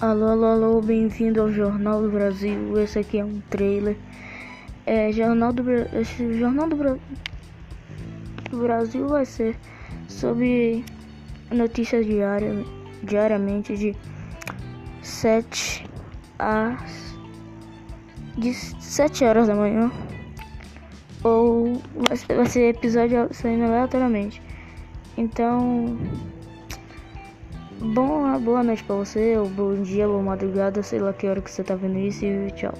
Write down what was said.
Alô, alô, alô, bem-vindo ao Jornal do Brasil. Esse aqui é um trailer. É, Jornal do. Esse Jornal do, Bra... do Brasil vai ser sobre notícias diárias, diariamente de 7 a de 7 horas da manhã. Ou vai ser, vai ser episódio saindo aleatoriamente. Então, Bom, ah, boa noite pra você, ou bom dia, boa madrugada, sei lá que hora que você tá vendo isso e tchau.